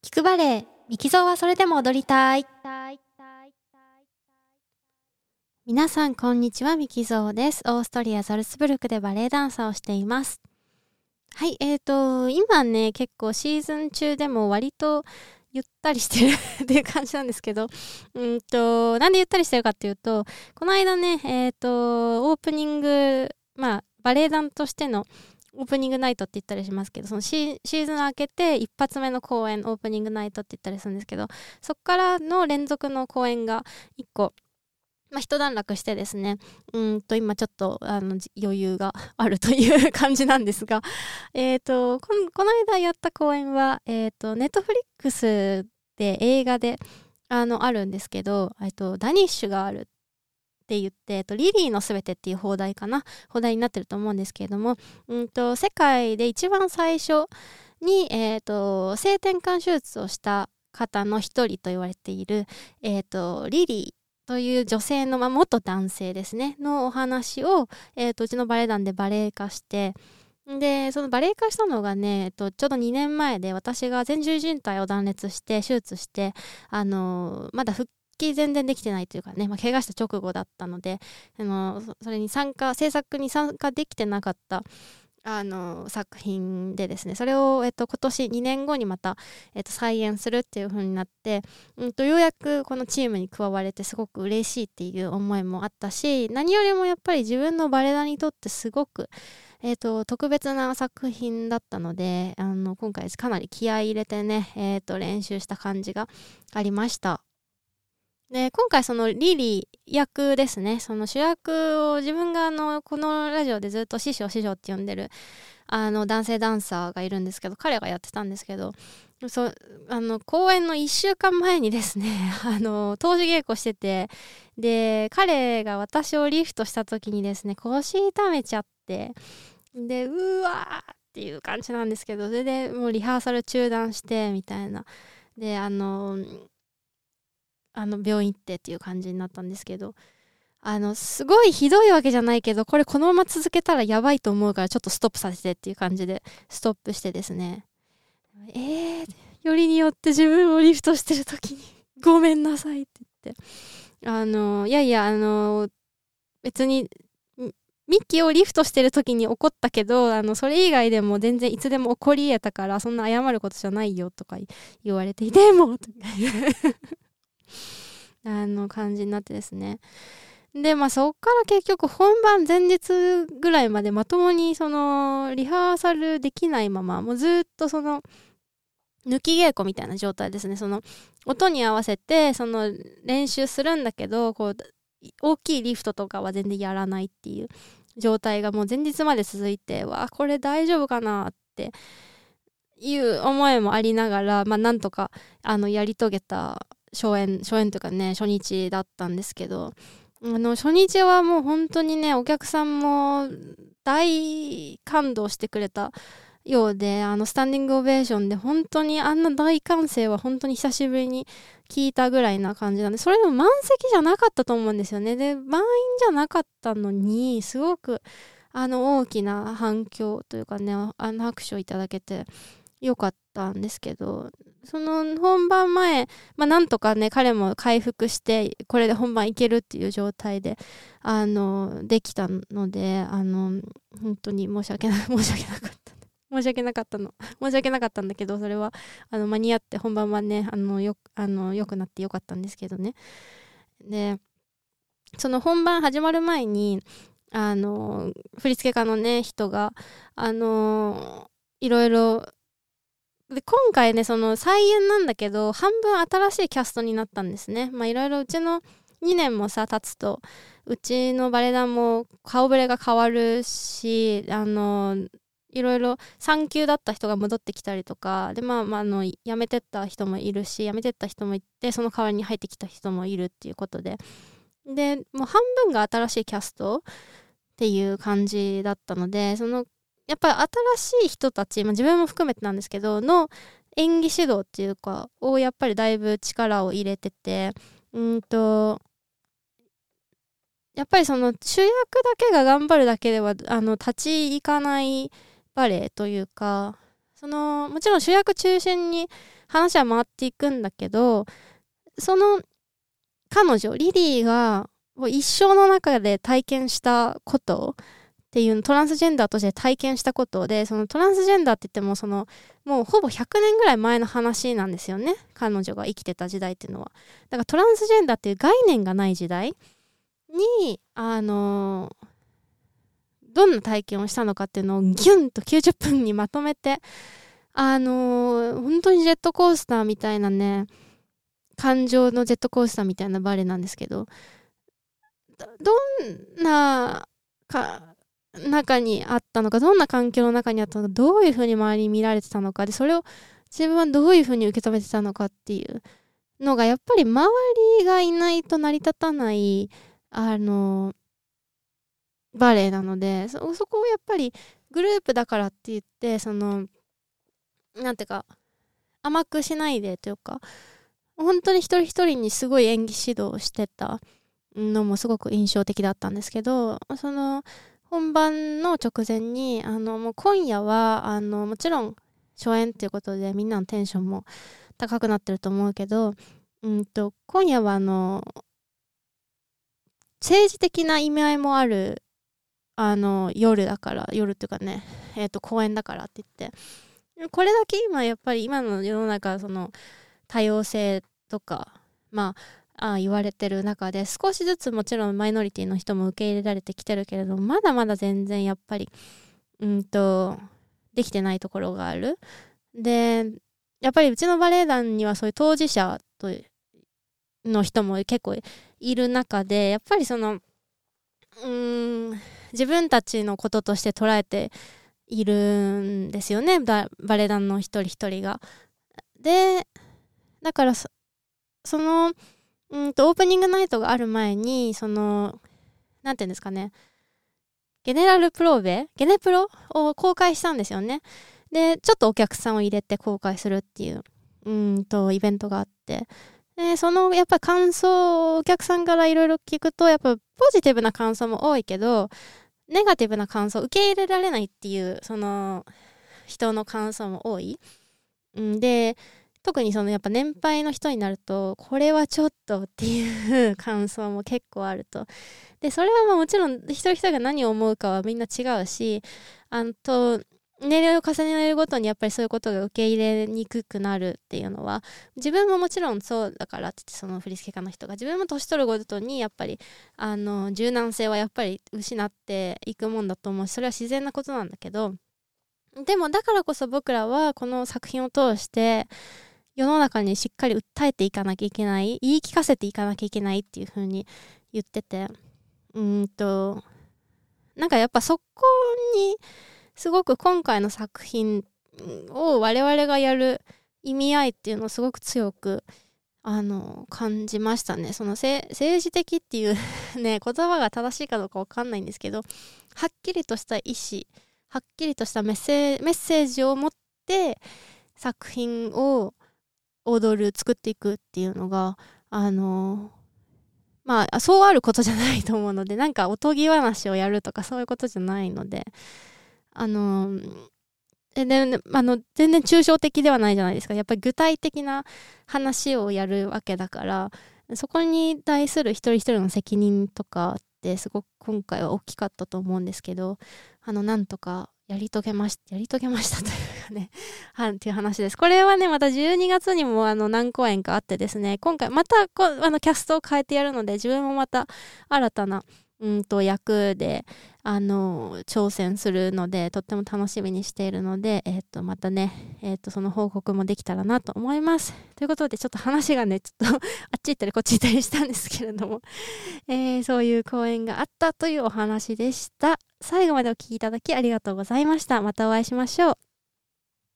聞くバレエ、ミキゾーはそれでも踊りたい。皆さん、こんにちは、ミキゾーです。オーストリア・ザルツブルクでバレエダンサーをしています。はい、えーと、今ね、結構シーズン中でも割とゆったりしてるっていう感じなんですけど、うんと、なんでゆったりしてるかっていうと、この間ね、えーと、オープニング、まあ、バレエ団としてのオープニングナイトって言ったりしますけどそのシーズン明けて一発目の公演オープニングナイトって言ったりするんですけどそこからの連続の公演が1個まあ、一段落してですね、うんと今ちょっとあの余裕があるという感じなんですが、え、ー、とこの、この間やった公演は、ネットフリックスで映画であのあるんですけど、と、ダニッシュがあるって言って、えっと、リリーのすべてっていう放題かな。放題になってると思うんですけれども、うんと、世界で一番最初に、えっと、性転換手術をした方の一人と言われている、えっと、リリーという女性の、まあ、元男性ですね。のお話を、えっと、うちのバレエ団でバレエ化してでそのバレエ化したのがね、えっと、ちょうど2年前で私が前十字靭帯を断裂して手術してあのまだ復帰全然できてないというかね、まあ、怪我した直後だったのであのそれに参加制作に参加できてなかったあの作品でですねそれを、えっと、今年2年後にまた、えっと、再演するっていう風になって、うんと、ようやくこのチームに加われてすごく嬉しいっていう思いもあったし何よりもやっぱり自分のバレエ団にとってすごく、えっと、特別な作品だったのであの今回かなり気合い入れてね、えっと、練習した感じがありました。で今回そのリリー役ですね。その主役を自分があのこのラジオでずっと師匠師匠って呼んでるあの男性ダンサーがいるんですけど彼がやってたんですけどそあの公演の1週間前にですね あの当時稽古しててで彼が私をリフトした時にですね腰痛めちゃってでうわーっていう感じなんですけどそれでもうリハーサル中断してみたいな。であのあの病院行ってっていう感じになったんですけどあのすごいひどいわけじゃないけどこれこのまま続けたらやばいと思うからちょっとストップさせてっていう感じでストップしてですね。えー、よりによって自分をリフトしてる時に ごめんなさいって言って。あのいやいやあの別にミッキーをリフトしてる時に怒ったけどあのそれ以外でも全然いつでも起こり得たからそんな謝ることじゃないよとか言われてでもとかあの感じになってですね。でまあそっから結局本番前日ぐらいまでまともにそのリハーサルできないままもうずっとその抜き稽古みたいな状態ですね。その音に合わせてその練習するんだけどこう大きいリフトとかは全然やらないっていう状態がもう前日まで続いてわあこれ大丈夫かなっていう思いもありながらまあなんとかあのやり遂げた初演初演というかね初日だったんですけどあの初日はもう本当にねお客さんも大感動してくれたようであのスタンディングオベーションで本当にあんな大歓声は本当に久しぶりに聞いたぐらいな感じなんでそれでも満席じゃなかったと思うんですよね。で満員じゃなかったのにすごくあの大きな反響というかねあの拍手をいただけてよかったんですけどその本番前、まあ、なんとかね彼も回復してこれで本番いけるっていう状態であのできたのであの本当に申し訳な 申し訳なかった申し訳なかったの。申し訳なかったんだけどそれはあの間に合って本番はねあのよあのよくなってよかったんですけどね。でその本番始まる前にあの振付家のね人があのいろいろで今回ねその再演なんだけど半分新しいキャストになったんですね。まあいろいろうちの2年もさ経つとうちのバレエ団も顔ぶれが変わるしあのいろいろ産休だった人が戻ってきたりとかでまあ、まあ、の辞めてった人もいるし辞めてった人もいてその代わりに入ってきた人もいるっていうことで。でもう半分が新しいキャストっていう感じだったのでそのやっぱり新しい人たち、まあ、自分も含めてなんですけどの演技指導っていうかをやっぱりだいぶ力を入れててうんとやっぱりその主役だけが頑張るだけではあの立ち行かないバレエというかそのもちろん主役中心に話は回っていくんだけどその彼女リリーが一生の中で体験したことっていうトランスジェンダーとして体験したことでそのトランスジェンダーって言ってもそのもうほぼ100年ぐらい前の話なんですよね。彼女が生きてた時代っていうのは。だからトランスジェンダーっていう概念がない時代にあのどんな体験をしたのかっていうのをギュンと90分にまとめてあの本当にジェットコースターみたいなね感情のジェットコースターみたいなバレエなんですけどどんなか中にあったのかどんな環境の中にあったのかどういうふうに周りに見られてたのかでそれを自分はどういうふうに受け止めてたのかっていうのがやっぱり周りがいないと成り立たないあのバレエなのでそこをやっぱりグループだからって言ってそのなんていうか甘くしないでというか本当に一人一人にすごい演技指導してたのもすごく印象的だったんですけどその本番の直前にあのもう今夜はあのもちろん初演っていうことでみんなのテンションも高くなってると思うけど、うんと、今夜はあの政治的な意味合いもあるあの夜だから夜っていうかね、えーと公演だからって言って。これだけ今やっぱり今の世の中その多様性とかまああ言われてる中で少しずつもちろんマイノリティの人も受け入れられてきてるけれどもまだまだ全然やっぱりうんとできてないところがあるでやっぱりうちのバレエ団にはそういう当事者との人も結構いる中でやっぱりそのうん自分たちのこととして捉えているんですよねバレエ団の一人一人が。でだからそのんとオープニングナイトがある前にその何て言うんですかね。ゲネラルプローベゲネプロを公開したんですよね。でちょっとお客さんを入れて公開するっていううんとイベントがあって。でそのやっぱ感想をお客さんからいろいろ聞くとやっぱポジティブな感想も多いけどネガティブな感想受け入れられないっていうその人の感想も多い、ん、で特にそのやっぱ年配の人になるとこれはちょっとっていう感想も結構あると。でそれはもちろん一人一人が何を思うかはみんな違うしあと年齢を重ねるごとにやっぱりそういうことが受け入れにくくなるっていうのは自分ももちろんそうだからってその振付家の人が自分も年取るごとにやっぱりあの柔軟性はやっぱり失っていくもんだと思うしそれは自然なことなんだけどでもだからこそ僕らはこの作品を通して世の中にしっかり訴えていかなきゃいけない言い聞かせていかなきゃいけないっていう風に言ってて。うんとなんかやっぱそこにすごく今回の作品を我々がやる意味合いっていうのをすごく強くあの感じましたね。その政治的っていうね 言葉が正しいかどうか分かんないんですけどはっきりとした意思はっきりとしたメッセージを持って作品を踊る作っていくっていうのがあのまあそうあることじゃないと思うので なんかおとぎ話をやるとかそういうことじゃないのであのえであの全然抽象的ではないじゃないですか。やっぱり具体的な話をやるわけだからそこに対する一人一人の責任とかってすごく今回は大きかったと思うんですけどあのなんとかやり遂げまし、やり遂げましたというかね、はっていう話です。これはね、また12月にもあの何公演かあってですね、今回またこあのキャストを変えてやるので、自分もまた新たな、うんと役で、あの、挑戦するので、とっても楽しみにしているので、え、ー、と、またね、え、ー、と、その報告もできたらなと思います。ということで、ちょっと話がね、ちょっとあっち行ったりこっち行ったりしたんですけれども、えー、そういう公演があったというお話でした。最後までお聴きいただきありがとうございました。またお会いしましょう。